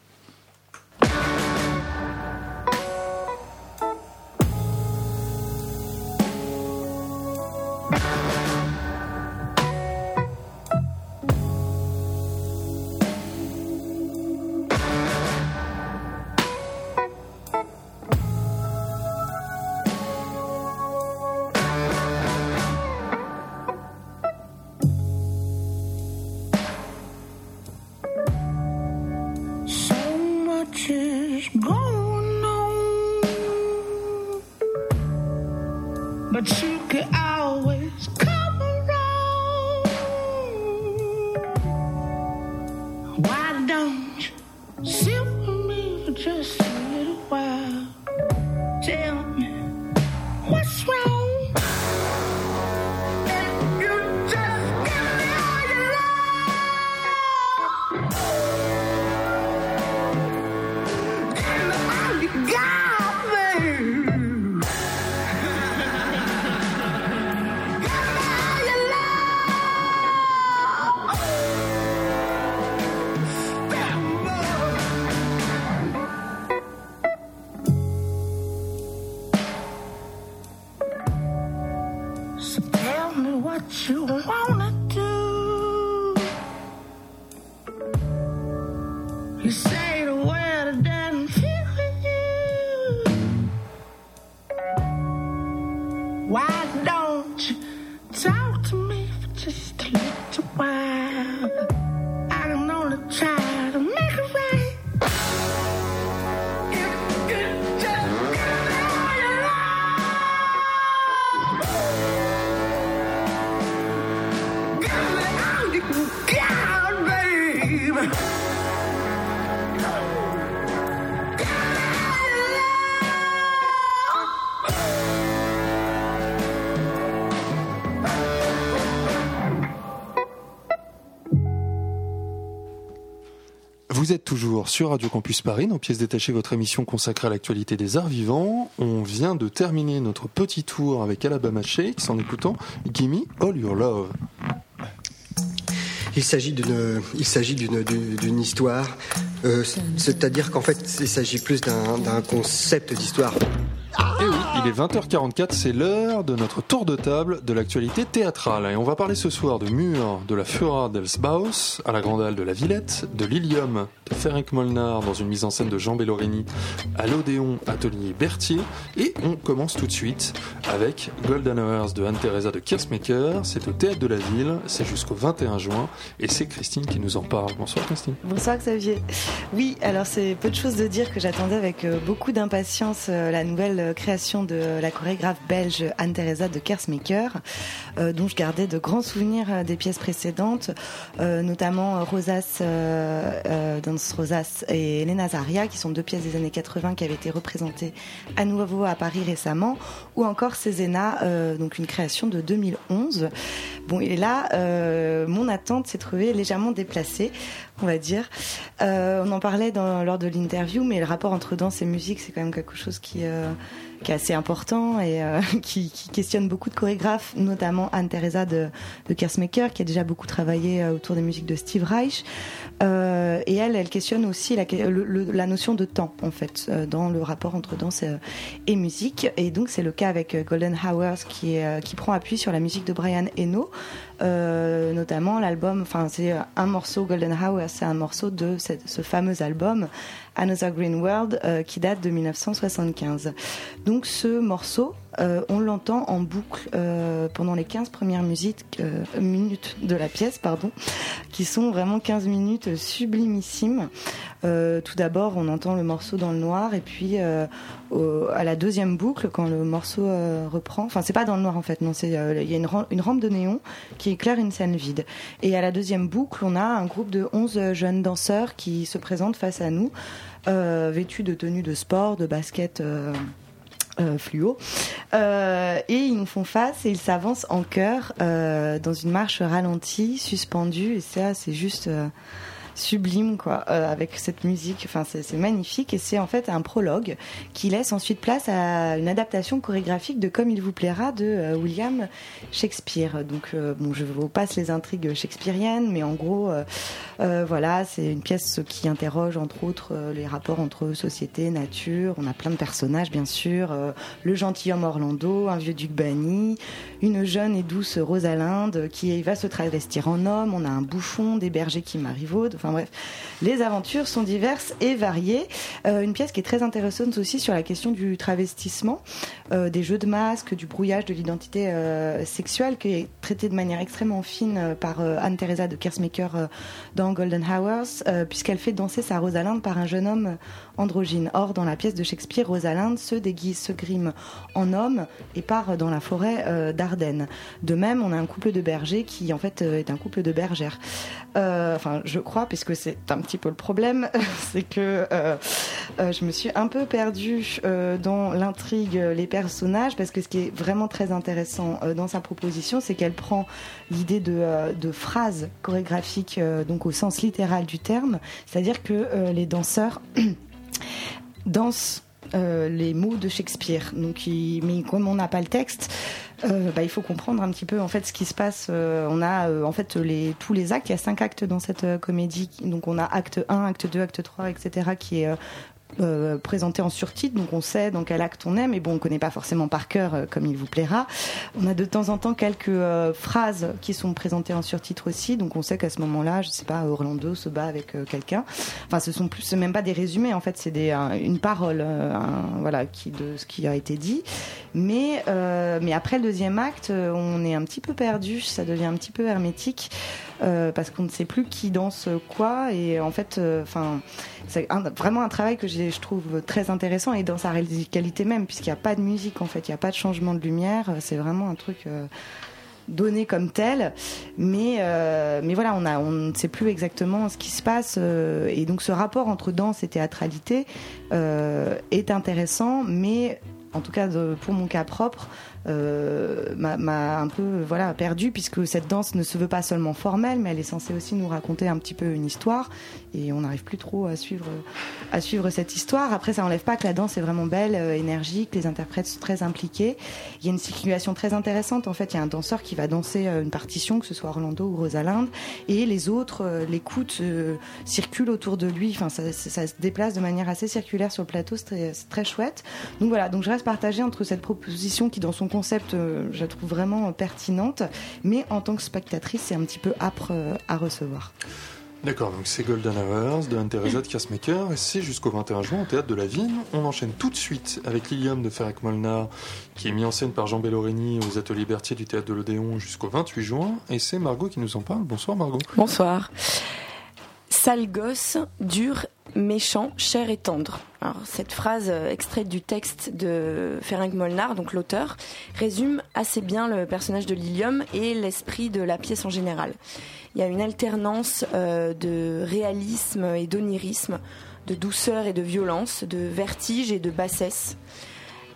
You wanna do. You say sur Radio Campus Paris, dans Pièces détachées, votre émission consacrée à l'actualité des arts vivants. On vient de terminer notre petit tour avec Alabama Shakes en écoutant Gimme All Your Love. Il s'agit d'une, il s'agit d'une, d'une, d'une histoire. euh, c'est-à-dire qu'en fait, il s'agit plus d'un, d'un concept d'histoire. Oui, il est 20h44, c'est l'heure de notre tour de table de l'actualité théâtrale. Et on va parler ce soir de Mur, de la Fura d'Elsbaus, à la Grande Halle de la Villette, de Lilium, de Ferenc Molnar, dans une mise en scène de Jean Bellorini, à l'Odéon Atelier Berthier. Et on commence tout de suite avec Golden Hours de Anne-Theresa de Kirsmaker. C'est au Théâtre de la Ville, c'est jusqu'au 21 juin. Et c'est Christine qui nous en parle. Bonsoir Christine. Bonsoir Xavier. Oui, alors c'est peu de choses de dire que j'attendais avec euh, beaucoup d'impatience euh, la nouvelle euh, création de la chorégraphe belge Anne-Theresa de Kersmaker, euh, dont je gardais de grands souvenirs euh, des pièces précédentes, euh, notamment Rosas, Rosas et Elena Zaria, qui sont deux pièces des années 80 qui avaient été représentées à nouveau à Paris récemment, ou encore Cézena, donc une création de 2011. Bon, et là, mon attente s'est trouvée légèrement déplacée, on va dire. Euh, on en parlait dans, lors de l'interview, mais le rapport entre danse et musique, c'est quand même quelque chose qui, euh, qui est assez important et euh, qui, qui questionne beaucoup de chorégraphes, notamment Anne-Theresa de, de Kersmaker, qui a déjà beaucoup travaillé euh, autour des musiques de Steve Reich. Euh, et elle, elle questionne aussi la, le- le- la notion de temps, en fait, euh, dans le rapport entre danse et musique. Et donc, c'est le cas avec Golden Hours, qui, est, qui prend appui sur la musique de Brian Eno, euh, notamment l'album, enfin, c'est un morceau, Golden Hours, c'est un morceau de ce fameux album, Another Green World, euh, qui date de 1975. Donc, ce morceau, euh, on l'entend en boucle euh, pendant les 15 premières euh, minutes de la pièce, pardon, qui sont vraiment 15 minutes sublimissimes. Tout d'abord, on entend le morceau dans le noir, et puis à la deuxième boucle, quand le morceau reprend, enfin c'est pas dans le noir en fait, non, c'est il y a une, une rampe de néon qui éclaire une scène vide. Et à la deuxième boucle, on a un groupe de 11 jeunes danseurs qui se présentent face à nous, vêtus de tenues de sport, de basket. Euh, fluo. Euh, et ils nous font face et ils s'avancent en chœur euh, dans une marche ralentie, suspendue. Et ça, c'est juste euh, sublime, quoi, euh, avec cette musique. Enfin, c'est magnifique. Et c'est en fait un prologue qui laisse ensuite place à une adaptation chorégraphique de Comme il vous plaira de euh, William Shakespeare. Donc, euh, bon, je vous passe les intrigues shakespeariennes, mais en gros, voilà, c'est une pièce qui interroge entre autres les rapports entre société, nature. On a plein de personnages, bien sûr. Le gentilhomme Orlando, un vieux duc banni, une jeune et douce Rosalinde qui va se travestir en homme. On a un bouffon, des bergers qui marivaudent. Enfin bref, les aventures sont diverses et variées. Euh, une pièce qui est très intéressante aussi sur la question du travestissement, euh, des jeux de masques, du brouillage de l'identité euh, sexuelle, qui est très traité de manière extrêmement fine par Anne-Theresa de Kersmaker dans Golden Hours, puisqu'elle fait danser sa Rosalinde par un jeune homme androgyne. Or, dans la pièce de Shakespeare, Rosalinde se déguise, se grime en homme et part dans la forêt d'Ardennes. De même, on a un couple de bergers qui, en fait, est un couple de bergères. enfin, je crois, puisque c'est un petit peu le problème, c'est que je me suis un peu perdue dans l'intrigue, les personnages, parce que ce qui est vraiment très intéressant dans sa proposition, c'est qu'elle prend l'idée de, de phrases chorégraphiques, donc au sens littéral du terme, c'est-à-dire que les danseurs dansent euh, les mots de Shakespeare. Donc, mais comme on n'a pas le texte, euh, bah, il faut comprendre un petit peu en fait ce qui se passe. Euh, on a en fait tous les actes. Il y a cinq actes dans cette comédie. Donc, on a acte 1, acte 2, acte 3, etc. qui est euh, présenté en surtitre, donc on sait dans quel acte on est, mais bon, on connaît pas forcément par cœur euh, comme il vous plaira. On a de temps en temps quelques euh, phrases qui sont présentées en surtitre aussi, donc on sait qu'à ce moment-là, je sais pas, Orlando se bat avec quelqu'un. Enfin, ce sont plus, même pas des résumés, en fait, c'est des une parole, voilà, qui de ce qui a été dit. Mais mais après le deuxième acte, on est un petit peu perdu, ça devient un petit peu hermétique. Euh, parce qu'on ne sait plus qui danse quoi. Et en fait euh, enfin c'est vraiment un travail que je trouve très intéressant et dans sa qualité même puisqu'il n'y a pas de musique en fait. Il n'y a pas de changement de lumière. C'est vraiment un truc euh, donné comme tel. Mais mais voilà on a on ne sait plus exactement ce qui se passe et donc ce rapport entre danse et théâtralité est intéressant. Mais en tout cas pour mon cas propre m'a un peu voilà perdu puisque cette danse ne se veut pas seulement formelle mais elle est censée aussi nous raconter un petit peu une histoire et on n'arrive plus trop à suivre à suivre cette histoire. Après ça enlève pas que la danse est vraiment belle euh, énergique les interprètes sont très impliqués. Il y a une circulation très intéressante en fait il y a un danseur qui va danser euh, une partition que ce soit Orlando ou Rosalinde et les autres l'écoutent circulent autour de lui. Enfin ça, ça, se déplace de manière assez circulaire sur le plateau c'est très, très chouette. Donc voilà donc je reste partagée entre cette proposition qui dans son concept, euh, je la trouve vraiment pertinente, mais en tant que spectatrice, c'est un petit peu âpre euh, à recevoir. D'accord, donc c'est Golden Hours de Anne-Theresa de Kersmaker et c'est jusqu'au 21 juin au Théâtre de la Vigne. On enchaîne tout de suite avec Lilium de Ferrec Molnar qui est mis en scène par Jean Bellorini aux Ateliers Berthier du Théâtre de l'Odéon jusqu'au 28 juin et c'est Margot qui nous en parle. Bonsoir Margot. Bonsoir. Sale gosse, dur méchant, cher et tendre. Alors, cette phrase euh, extraite du texte de Ferenc Molnar, donc l'auteur, résume assez bien le personnage de Lilium et l'esprit de la pièce en général. Il y a une alternance euh, de réalisme et d'onirisme, de douceur et de violence, de vertige et de bassesse.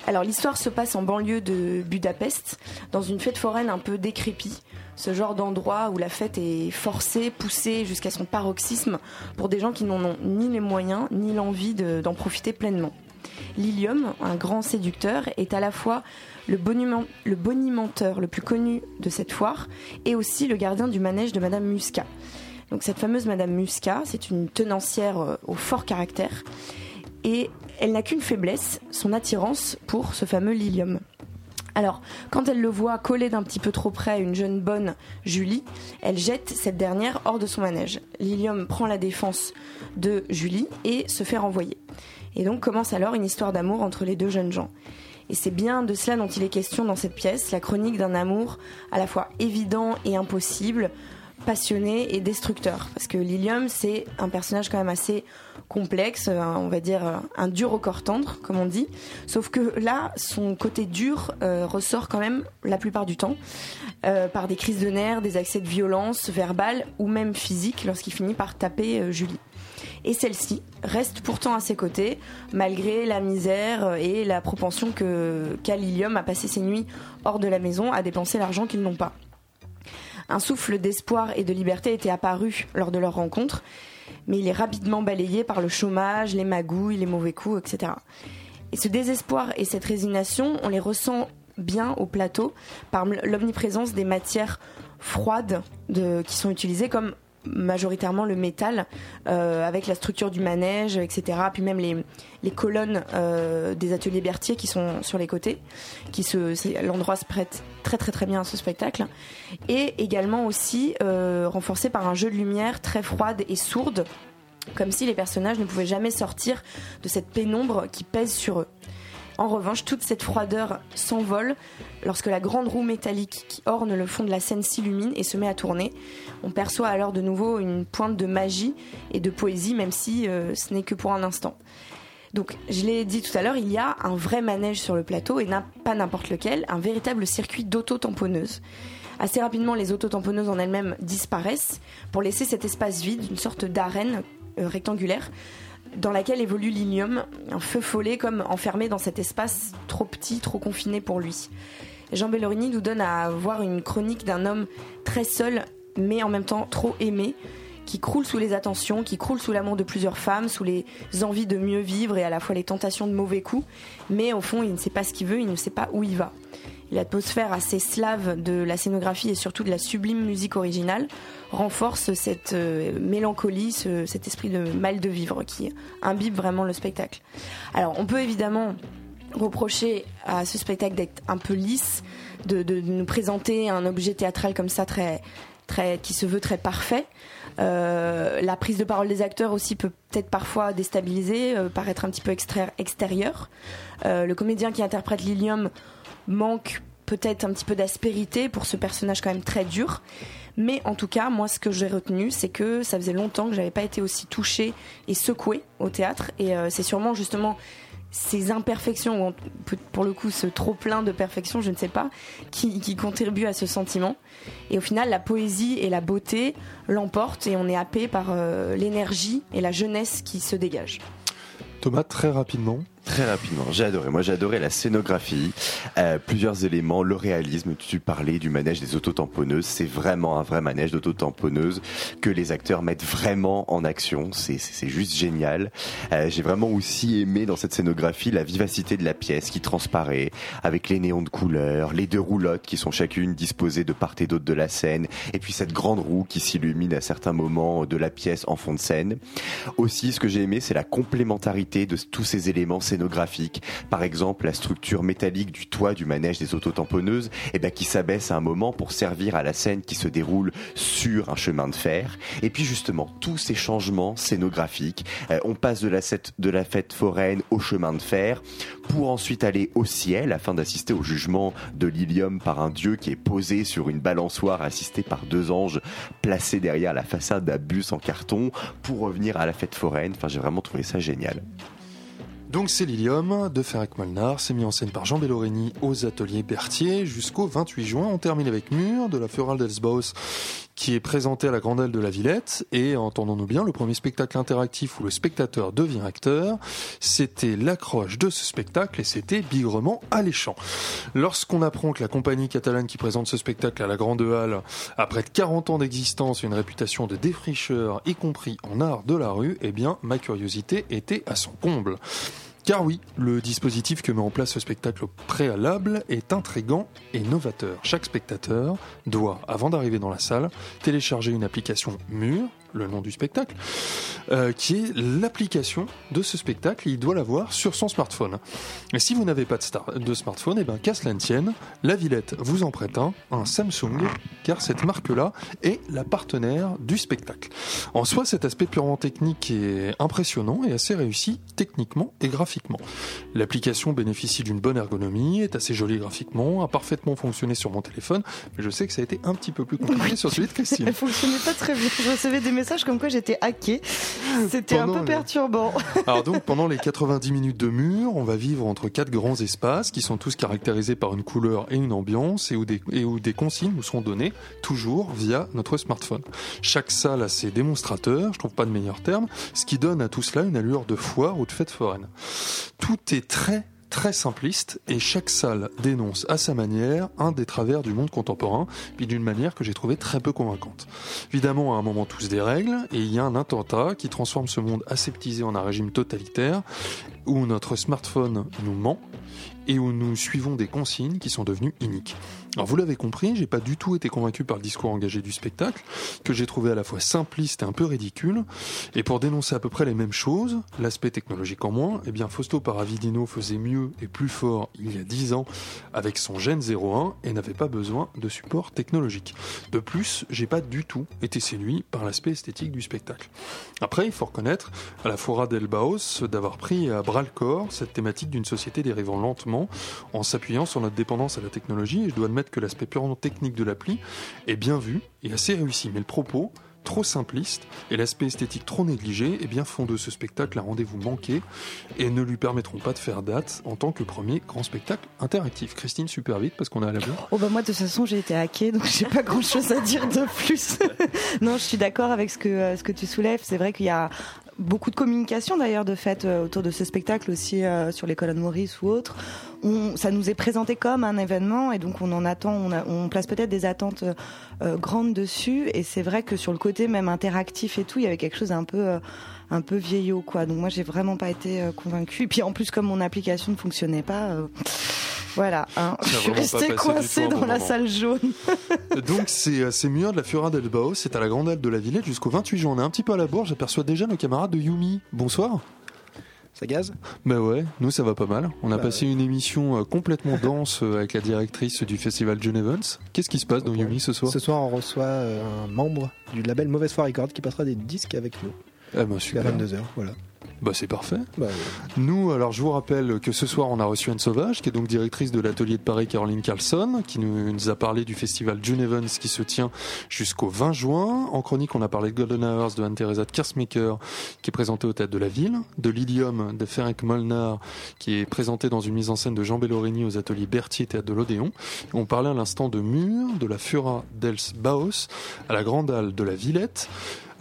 Alors l'histoire se passe en banlieue de Budapest, dans une fête foraine un peu décrépie, ce genre d'endroit où la fête est forcée, poussée jusqu'à son paroxysme pour des gens qui n'en ont ni les moyens ni l'envie d'en profiter pleinement. Lilium, un grand séducteur, est à la fois le, le bonimenteur le plus connu de cette foire et aussi le gardien du manège de Madame Muscat. Donc cette fameuse Madame Muscat, c'est une tenancière euh, au fort caractère et elle n'a qu'une faiblesse, son attirance pour ce fameux Lilium. Alors, quand elle le voit collé d'un petit peu trop près une jeune bonne, Julie, elle jette cette dernière hors de son manège. Lilium prend la défense de Julie et se fait renvoyer. Et donc commence alors une histoire d'amour entre les deux jeunes gens. Et c'est bien de cela dont il est question dans cette pièce, la chronique d'un amour à la fois évident et impossible, passionné et destructeur. Parce que Lilium, c'est un personnage quand même assez complexe, on va dire un dur au corps tendre, comme on dit. Sauf que là, son côté dur euh, ressort quand même la plupart du temps euh, par des crises de nerfs, des accès de violence verbale ou même physique lorsqu'il finit par taper euh, Julie. Et celle-ci reste pourtant à ses côtés, malgré la misère et la propension que qu'a Lilium à passer ses nuits hors de la maison à dépenser l'argent qu'ils n'ont pas. Un souffle d'espoir et de liberté était apparu lors de leur rencontre, mais il est rapidement balayé par le chômage, les magouilles, les mauvais coups, etc. Et ce désespoir et cette résignation, on les ressent bien au plateau par l'omniprésence des matières froides qui sont utilisées comme majoritairement le métal euh, avec la structure du manège etc puis même les, les colonnes euh, des ateliers Berthier qui sont sur les côtés qui se l'endroit se prête très très très bien à ce spectacle. Et également aussi euh, renforcé par un jeu de lumière très froide et sourde comme si les personnages ne pouvaient jamais sortir de cette pénombre qui pèse sur eux En revanche, toute cette froideur s'envole lorsque la grande roue métallique qui orne le fond de la scène s'illumine et se met à tourner. On perçoit alors de nouveau une pointe de magie et de poésie, même si euh, ce n'est que pour un instant. Donc, je l'ai dit tout à l'heure, il y a un vrai manège sur le plateau et pas n'importe lequel, un véritable circuit d'auto-tamponneuse. Assez rapidement, les auto-tamponneuses en elles-mêmes disparaissent pour laisser cet espace vide, une sorte d'arène euh, rectangulaire dans laquelle évolue l'Ilium, un feu follet comme enfermé dans cet espace trop petit, trop confiné pour lui. Jean Bellorini nous donne à voir une chronique d'un homme très seul, mais en même temps trop aimé, qui croule sous les attentions, qui croule sous l'amour de plusieurs femmes, sous les envies de mieux vivre et à la fois les tentations de mauvais coups, mais au fond il ne sait pas ce qu'il veut, il ne sait pas où il va. L'atmosphère assez slave de la scénographie et surtout de la sublime musique originale renforce cette euh, mélancolie, cet esprit de mal de vivre qui imbibe vraiment le spectacle. Alors on peut évidemment reprocher à ce spectacle d'être un peu lisse, de, nous présenter un objet théâtral comme ça très, très, qui se veut très parfait. Euh, la prise de parole des acteurs aussi peut peut-être parfois déstabiliser, euh, paraître un petit peu extérieur. le comédien qui interprète Lilium manque peut-être un petit peu d'aspérité pour ce personnage quand même très dur. Mais en tout cas, moi, ce que j'ai retenu, c'est que ça faisait longtemps que j'avais pas été aussi touchée et secouée au théâtre. Et euh, c'est sûrement justement ces imperfections, ou pour le coup ce trop plein de perfection, je ne sais pas, qui, contribuent à ce sentiment. Et au final, la poésie et la beauté l'emportent et on est happé par euh, l'énergie et la jeunesse qui se dégagent. Thomas, très rapidement, Très rapidement, j'ai adoré. Moi, j'ai adoré la scénographie, euh, plusieurs éléments, le réalisme. Tu parlais du manège des autotamponneuses. C'est vraiment un vrai manège d'autotamponneuses que les acteurs mettent vraiment en action. C'est, c'est juste génial. Euh, j'ai vraiment aussi aimé dans cette scénographie la vivacité de la pièce qui transparaît avec les néons de couleur, les deux roulottes qui sont chacune disposées de part et d'autre de la scène, et puis cette grande roue qui s'illumine à certains moments de la pièce en fond de scène. Aussi, ce que j'ai aimé, c'est la complémentarité de tous ces éléments Par exemple, la structure métallique du toit du manège des autotamponneuses, eh ben, qui s'abaisse à un moment pour servir à la scène qui se déroule sur un chemin de fer. Et puis justement, tous ces changements scénographiques, euh, on passe de la, de la fête foraine au chemin de fer pour ensuite aller au ciel afin d'assister au jugement de l'Ilium par un dieu qui est posé sur une balançoire assisté par deux anges placés derrière la façade d'un bus en carton pour revenir à la fête foraine. Enfin, j'ai vraiment trouvé ça génial. Donc c'est Lilium de Ferrec Molnar, c'est mis en scène par Jean Bellorini aux ateliers Berthier jusqu'au 28 juin. On termine avec Mur de la Floral d'Elsbaus qui est présenté à la Grandelle de la Villette et entendons-nous bien, le premier spectacle interactif où le spectateur devient acteur, c'était l'accroche de ce spectacle et c'était bigrement alléchant. Lorsqu'on apprend que la compagnie catalane qui présente ce spectacle à la Grande Halle a près de 40 ans d'existence et une réputation de défricheur, y compris en art de la rue, eh bien ma curiosité était à son comble. Car oui, le dispositif que met en place ce spectacle préalable est intrigant et novateur. Chaque spectateur doit, avant d'arriver dans la salle, télécharger une application mûre le nom du spectacle, euh, qui est l'application de ce spectacle. Il doit l'avoir sur son smartphone. Et si vous n'avez pas de, de smartphone, et eh ben qu'à cela ne tienne, la Villette vous en prête un, un Samsung, car cette marque-là est la partenaire du spectacle. En soi, cet aspect purement technique est impressionnant et assez réussi techniquement et graphiquement. L'application bénéficie d'une bonne ergonomie, est assez jolie graphiquement, a parfaitement fonctionné sur mon téléphone, mais je sais que ça a été un petit peu plus compliqué sur celui de Christine. Elle fonctionnait pas très bien. Je recevais des message comme quoi j'étais hacké. C'était un peu perturbant. Alors donc pendant les 90 minutes de mur, on va vivre entre quatre grands espaces qui sont tous caractérisés par une couleur et une ambiance et où des, et où des consignes nous seront données toujours via notre smartphone. Chaque salle a ses démonstrateurs, je trouve pas de meilleur terme, ce qui donne à tout cela une allure de foire ou de fête foraine. Tout est très très simpliste et chaque salle dénonce à sa manière un des travers du monde contemporain, puis d'une manière que j'ai trouvé très peu convaincante. Évidemment, à un moment, tous des règles et il y a un attentat qui transforme ce monde aseptisé en un régime totalitaire où notre smartphone nous ment et où nous suivons des consignes qui sont devenues iniques. Alors vous l'avez compris, j'ai pas du tout été convaincu par le discours engagé du spectacle, que j'ai trouvé à la fois simpliste et un peu ridicule. Et pour dénoncer à peu près les mêmes choses, l'aspect technologique en moins, eh bien Fausto Paravidino faisait mieux et plus fort il y a 10 ans avec son Gen 01 et n'avait pas besoin de support technologique. De plus, j'ai pas du tout été séduit par l'aspect esthétique du spectacle. Après, il faut reconnaître à la Fora del Baos d'avoir pris à bras le corps cette thématique d'une société dérivant lentement en s'appuyant sur notre dépendance à la technologie. Et je dois admettre que l'aspect purement technique de l'appli est bien vu et assez réussi. Mais le propos, trop simpliste et l'aspect esthétique trop négligé eh bien, font de ce spectacle un rendez-vous manqué et ne lui permettront pas de faire date en tant que premier grand spectacle interactif. Christine, super vite parce qu'on est à la bourre. Oh bah moi de toute façon j'ai été hackée donc j'ai pas grand chose à dire de plus. non, je suis d'accord avec ce que euh, ce que tu soulèves. C'est vrai qu'il y a beaucoup de communication d'ailleurs de fait euh, autour de ce spectacle aussi euh, sur les colonnes Maurice ou autres. On, ça nous est présenté comme un événement et donc on en attend, on, a, on place peut-être des attentes euh, grandes dessus et c'est vrai que sur le côté même interactif et tout, il y avait quelque chose un peu un peu vieillot quoi. Donc moi j'ai vraiment pas été convaincue. Et puis en plus comme mon application ne fonctionnait pas. Voilà, hein. je suis resté coincé dans la salle jaune. Donc c'est c'est Mur de la Fura del Bao, c'est à la Grande Halle de la Villette jusqu'au 28 juin. On est un petit peu à la bourre, j'aperçois déjà nos camarades de Yumi. Bonsoir. Ça gaze? Bah ouais, nous ça va pas mal. On a Bah passé une émission euh, complètement dense euh, avec la directrice du festival John Evans. Qu'est-ce qui se passe dans Yumi ce soir? Ce soir, on reçoit euh, un membre du label Mauvaise Foi Record qui passera des disques avec nous Ah bah à super. 22h. Voilà. Bah c'est parfait. Bah, Nous, alors je vous rappelle que ce soir on a reçu Anne Sauvage, qui est donc directrice de l'atelier de Paris Caroline Carlson, qui nous, a parlé du festival June Evans qui se tient jusqu'au 20 juin. En chronique, on a parlé de Golden Hours de Anne-Theresa de Kersmaker, qui est présentée au Théâtre de la Ville, de Lilium de Ferenc Molnar, qui est présenté dans une mise en scène de Jean Bellorini aux ateliers Berthier Théâtre de l'Odéon. On parlait à l'instant de Mur, de la Fura dels Baos, à la Grande Halle de la Villette.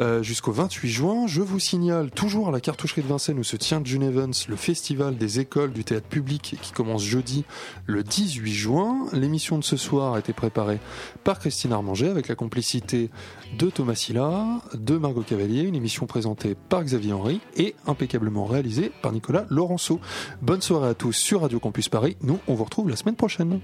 Euh, jusqu'au 28 juin. Je vous signale, toujours à la de Vincennes où se tient June Evans, le festival des écoles du théâtre public qui commence jeudi le 18 juin. L'émission de ce soir a été préparée par Christine Armanger avec la complicité de Thomas Silla, de Margot Cavalier, une émission présentée par Xavier Henry et impeccablement réalisée par Nicolas Laurenceau. Bonne soirée à tous sur Radio Campus Paris. Nous, on vous retrouve la semaine prochaine.